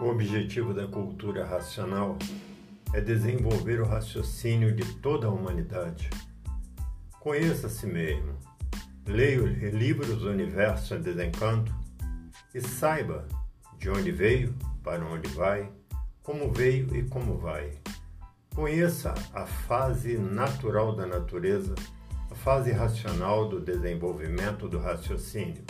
O objetivo da cultura racional é desenvolver o raciocínio de toda a humanidade. Conheça a si mesmo, leia os livros do Universo em Desencanto e saiba de onde veio, para onde vai, como veio e como vai. Conheça a fase natural da natureza, a fase racional do desenvolvimento do raciocínio